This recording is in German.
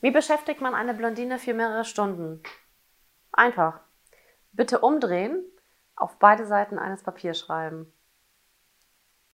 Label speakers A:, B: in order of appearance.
A: Wie beschäftigt man eine Blondine für mehrere Stunden? Einfach. Bitte umdrehen, auf beide Seiten eines Papiers schreiben.